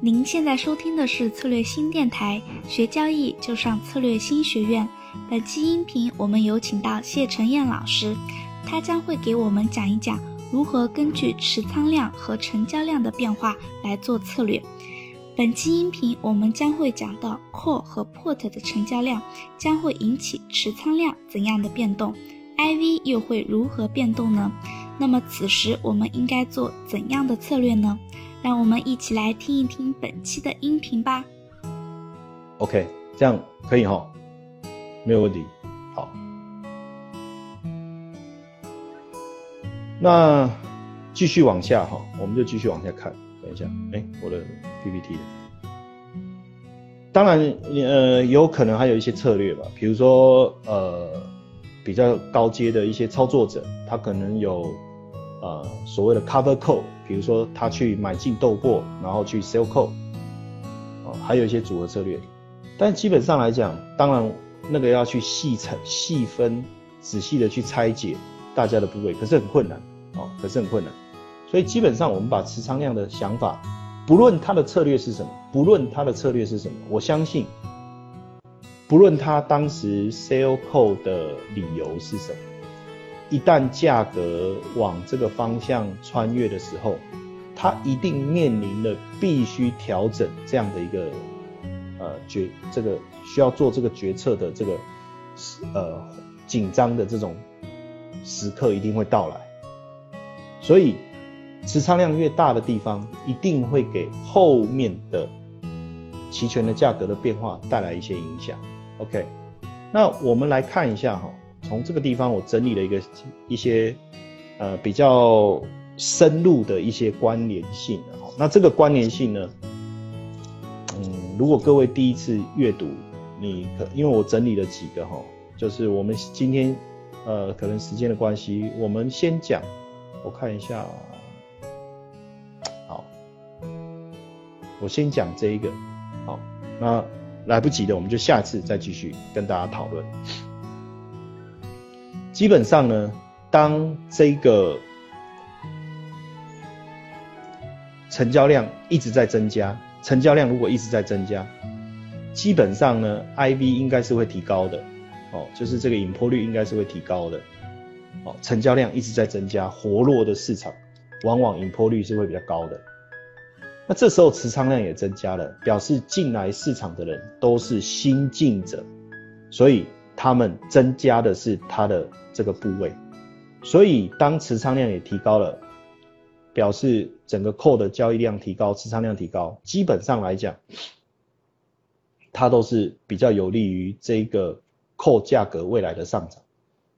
您现在收听的是策略新电台，学交易就上策略新学院。本期音频我们有请到谢晨燕老师，他将会给我们讲一讲如何根据持仓量和成交量的变化来做策略。本期音频我们将会讲到 call 和 put 的成交量将会引起持仓量怎样的变动，IV 又会如何变动呢？那么此时我们应该做怎样的策略呢？让我们一起来听一听本期的音频吧。OK，这样可以哈，没有问题。好，那继续往下哈，我们就继续往下看。等一下，哎，我的 PPT。当然，呃，有可能还有一些策略吧，比如说，呃，比较高阶的一些操作者，他可能有。呃，所谓的 cover call，比如说他去买进豆粕，然后去 sell call，哦，还有一些组合策略，但基本上来讲，当然那个要去细拆、细分、仔细的去拆解大家的部位，可是很困难，哦，可是很困难，所以基本上我们把持仓量的想法，不论他的策略是什么，不论他的策略是什么，我相信，不论他当时 sell call 的理由是什么。一旦价格往这个方向穿越的时候，它一定面临的必须调整这样的一个呃决这个需要做这个决策的这个呃紧张的这种时刻一定会到来。所以持仓量越大的地方，一定会给后面的期权的价格的变化带来一些影响。OK，那我们来看一下哈。从这个地方，我整理了一个一些呃比较深入的一些关联性。那这个关联性呢，嗯，如果各位第一次阅读，你可因为我整理了几个哈，就是我们今天呃可能时间的关系，我们先讲，我看一下，好，我先讲这一个，好，那来不及的，我们就下次再继续跟大家讨论。基本上呢，当这个成交量一直在增加，成交量如果一直在增加，基本上呢，IV 应该是会提高的，哦，就是这个引破率应该是会提高的，哦，成交量一直在增加，活络的市场，往往引破率是会比较高的。那这时候持仓量也增加了，表示进来市场的人都是新进者，所以他们增加的是他的。这个部位，所以当持仓量也提高了，表示整个扣的交易量提高，持仓量提高，基本上来讲，它都是比较有利于这个扣价格未来的上涨。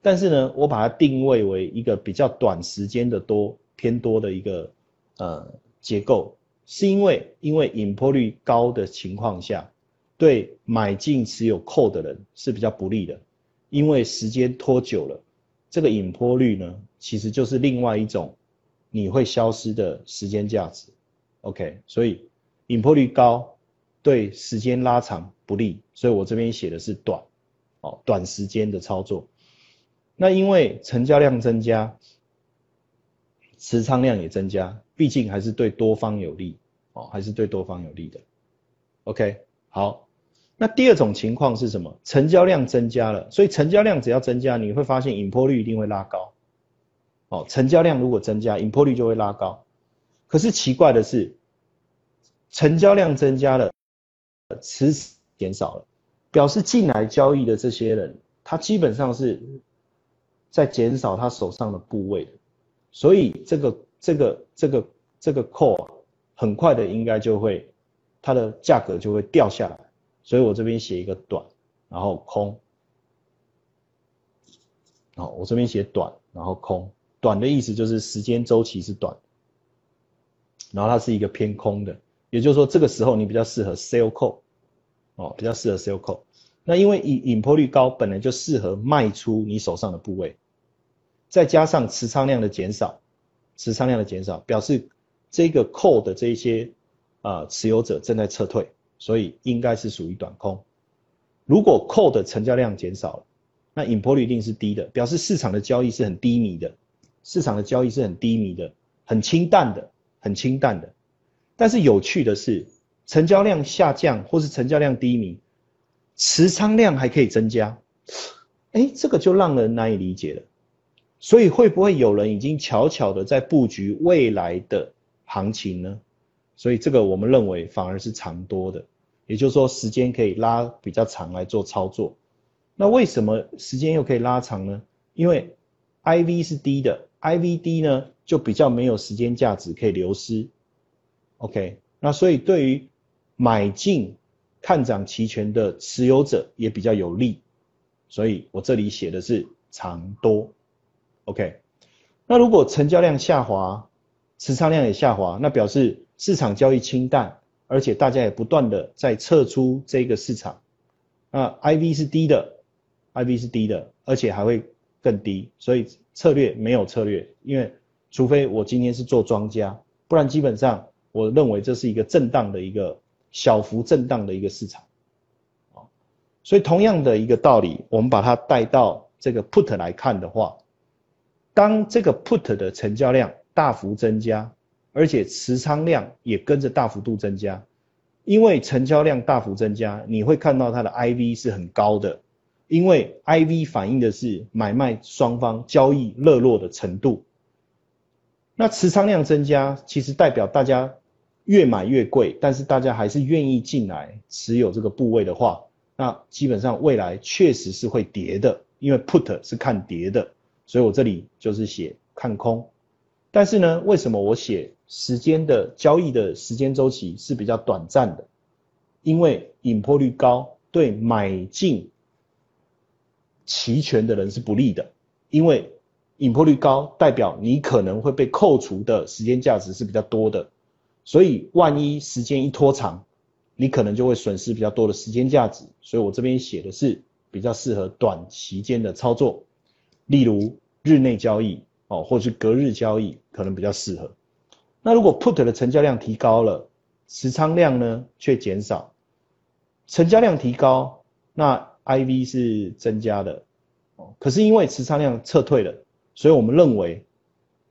但是呢，我把它定位为一个比较短时间的多偏多的一个呃结构，是因为因为引破率高的情况下，对买进持有 call 的人是比较不利的，因为时间拖久了。这个引坡率呢，其实就是另外一种你会消失的时间价值。OK，所以引坡率高对时间拉长不利，所以我这边写的是短，哦，短时间的操作。那因为成交量增加，持仓量也增加，毕竟还是对多方有利，哦，还是对多方有利的。OK，好。那第二种情况是什么？成交量增加了，所以成交量只要增加，你会发现引破率一定会拉高。哦，成交量如果增加，引破率就会拉高。可是奇怪的是，成交量增加了，持减少了，表示进来交易的这些人，他基本上是在减少他手上的部位，所以这个这个这个这个 call 很快的应该就会，它的价格就会掉下来。所以我这边写一个短，然后空，好，我这边写短，然后空，短的意思就是时间周期是短，然后它是一个偏空的，也就是说这个时候你比较适合 sell call，哦，比较适合 sell call。那因为引引破率高，本来就适合卖出你手上的部位，再加上持仓量的减少，持仓量的减少表示这个 call 的这一些啊持有者正在撤退。所以应该是属于短空。如果 call 的成交量减少了，那引破率一定是低的，表示市场的交易是很低迷的，市场的交易是很低迷的，很清淡的，很清淡的。但是有趣的是，成交量下降或是成交量低迷，持仓量还可以增加，哎，这个就让人难以理解了。所以会不会有人已经悄悄的在布局未来的行情呢？所以这个我们认为反而是长多的，也就是说时间可以拉比较长来做操作。那为什么时间又可以拉长呢？因为 I V 是低的，I V 低呢就比较没有时间价值可以流失。OK，那所以对于买进看涨期权的持有者也比较有利。所以我这里写的是长多。OK，那如果成交量下滑，持仓量也下滑，那表示市场交易清淡，而且大家也不断的在撤出这个市场。那 IV 是低的，IV 是低的，而且还会更低，所以策略没有策略，因为除非我今天是做庄家，不然基本上我认为这是一个震荡的一个小幅震荡的一个市场。啊所以同样的一个道理，我们把它带到这个 Put 来看的话。当这个 put 的成交量大幅增加，而且持仓量也跟着大幅度增加，因为成交量大幅增加，你会看到它的 IV 是很高的，因为 IV 反映的是买卖双方交易热络的程度。那持仓量增加，其实代表大家越买越贵，但是大家还是愿意进来持有这个部位的话，那基本上未来确实是会跌的，因为 put 是看跌的。所以我这里就是写看空，但是呢，为什么我写时间的交易的时间周期是比较短暂的？因为引破率高，对买进期权的人是不利的，因为引破率高代表你可能会被扣除的时间价值是比较多的，所以万一时间一拖长，你可能就会损失比较多的时间价值。所以我这边写的是比较适合短期间的操作。例如日内交易哦，或者是隔日交易，可能比较适合。那如果 put 的成交量提高了，持仓量呢却减少，成交量提高，那 IV 是增加的哦。可是因为持仓量撤退了，所以我们认为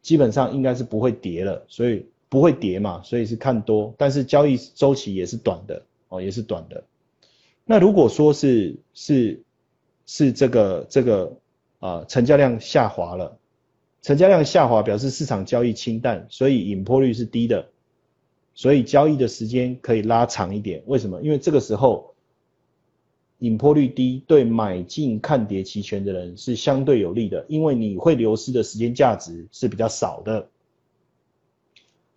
基本上应该是不会跌了，所以不会跌嘛，所以是看多。但是交易周期也是短的哦，也是短的。那如果说是是是这个这个。啊，成交量下滑了，成交量下滑表示市场交易清淡，所以引破率是低的，所以交易的时间可以拉长一点。为什么？因为这个时候引破率低，对买进看跌期权的人是相对有利的，因为你会流失的时间价值是比较少的。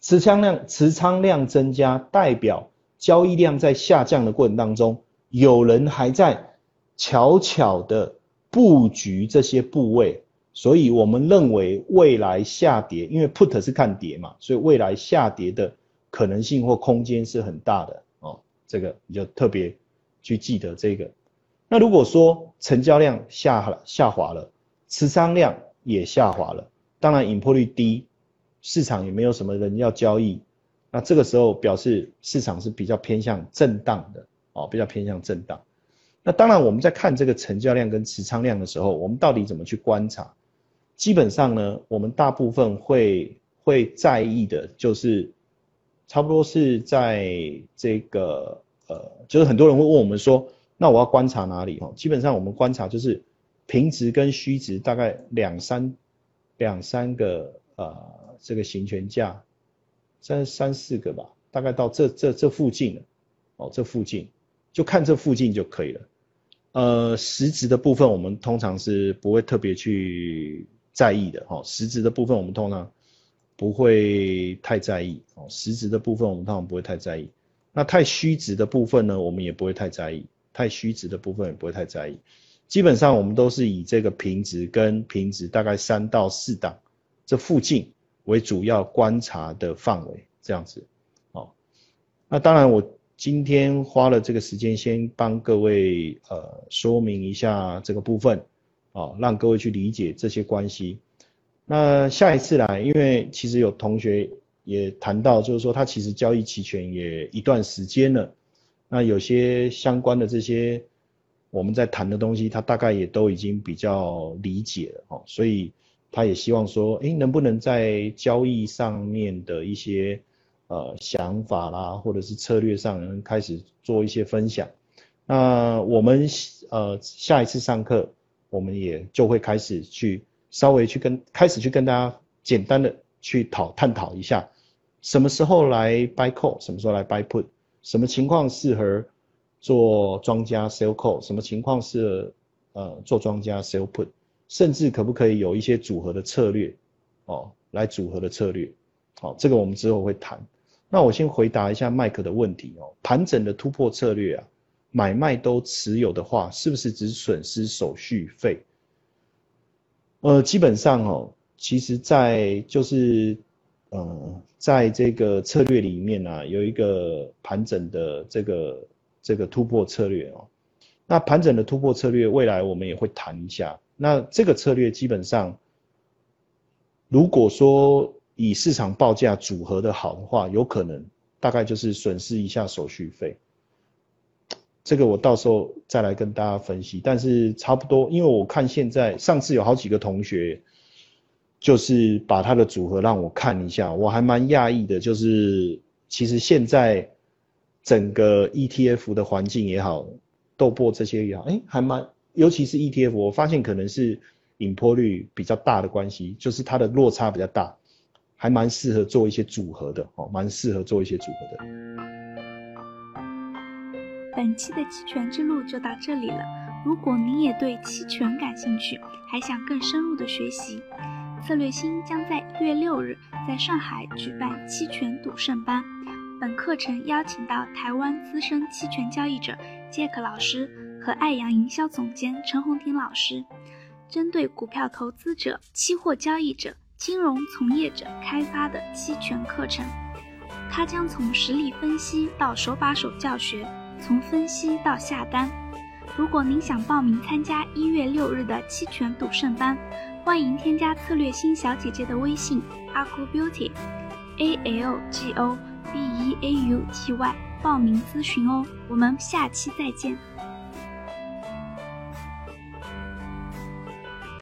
持仓量持仓量增加，代表交易量在下降的过程当中，有人还在悄悄的。布局这些部位，所以我们认为未来下跌，因为 put 是看跌嘛，所以未来下跌的可能性或空间是很大的哦。这个你就特别去记得这个。那如果说成交量下下滑了，持仓量也下滑了，当然引破率低，市场也没有什么人要交易，那这个时候表示市场是比较偏向震荡的哦，比较偏向震荡。那当然，我们在看这个成交量跟持仓量的时候，我们到底怎么去观察？基本上呢，我们大部分会会在意的，就是差不多是在这个呃，就是很多人会问我们说，那我要观察哪里？哦，基本上我们观察就是平值跟虚值大概两三两三个呃这个行权价，三三四个吧，大概到这这这附近了，哦，这附近就看这附近就可以了。呃，实质的部分我们通常是不会特别去在意的，哈，实质的部分我们通常不会太在意，哦，实质的部分我们通常不会太在意。那太虚值的部分呢，我们也不会太在意，太虚值的部分也不会太在意。基本上我们都是以这个平值跟平值大概三到四档这附近为主要观察的范围，这样子，哦，那当然我。今天花了这个时间，先帮各位呃说明一下这个部分，啊，让各位去理解这些关系。那下一次来，因为其实有同学也谈到，就是说他其实交易期权也一段时间了，那有些相关的这些我们在谈的东西，他大概也都已经比较理解了，哦，所以他也希望说，哎，能不能在交易上面的一些。呃想法啦，或者是策略上开始做一些分享。那我们呃下一次上课，我们也就会开始去稍微去跟开始去跟大家简单的去讨探讨一下，什么时候来 buy call，什么时候来 buy put，什么情况适合做庄家 sell call，什么情况适合呃做庄家 sell put，甚至可不可以有一些组合的策略哦，来组合的策略，好，这个我们之后会谈。那我先回答一下麦克的问题哦，盘整的突破策略啊。买卖都持有的话，是不是只损失手续费？呃，基本上哦，其实，在就是呃，在这个策略里面呢，有一个盘整的这个这个突破策略哦。那盘整的突破策略，未来我们也会谈一下。那这个策略基本上，如果说以市场报价组合的好的话，有可能大概就是损失一下手续费。这个我到时候再来跟大家分析，但是差不多，因为我看现在上次有好几个同学，就是把他的组合让我看一下，我还蛮讶异的，就是其实现在整个 ETF 的环境也好，豆粕这些也好，哎，还蛮，尤其是 ETF，我发现可能是引破率比较大的关系，就是它的落差比较大，还蛮适合做一些组合的，哦，蛮适合做一些组合的。本期的期权之路就到这里了。如果您也对期权感兴趣，还想更深入的学习，策略星将在一月六日在上海举办期权赌圣班。本课程邀请到台湾资深期权交易者杰克老师和爱阳营销总监陈红婷老师，针对股票投资者、期货交易者、金融从业者开发的期权课程。它将从实例分析到手把手教学。从分析到下单，如果您想报名参加一月六日的期权赌圣班，欢迎添加策略星小姐姐的微信阿 g beauty，a l g o b e a u t y 报名咨询哦。我们下期再见。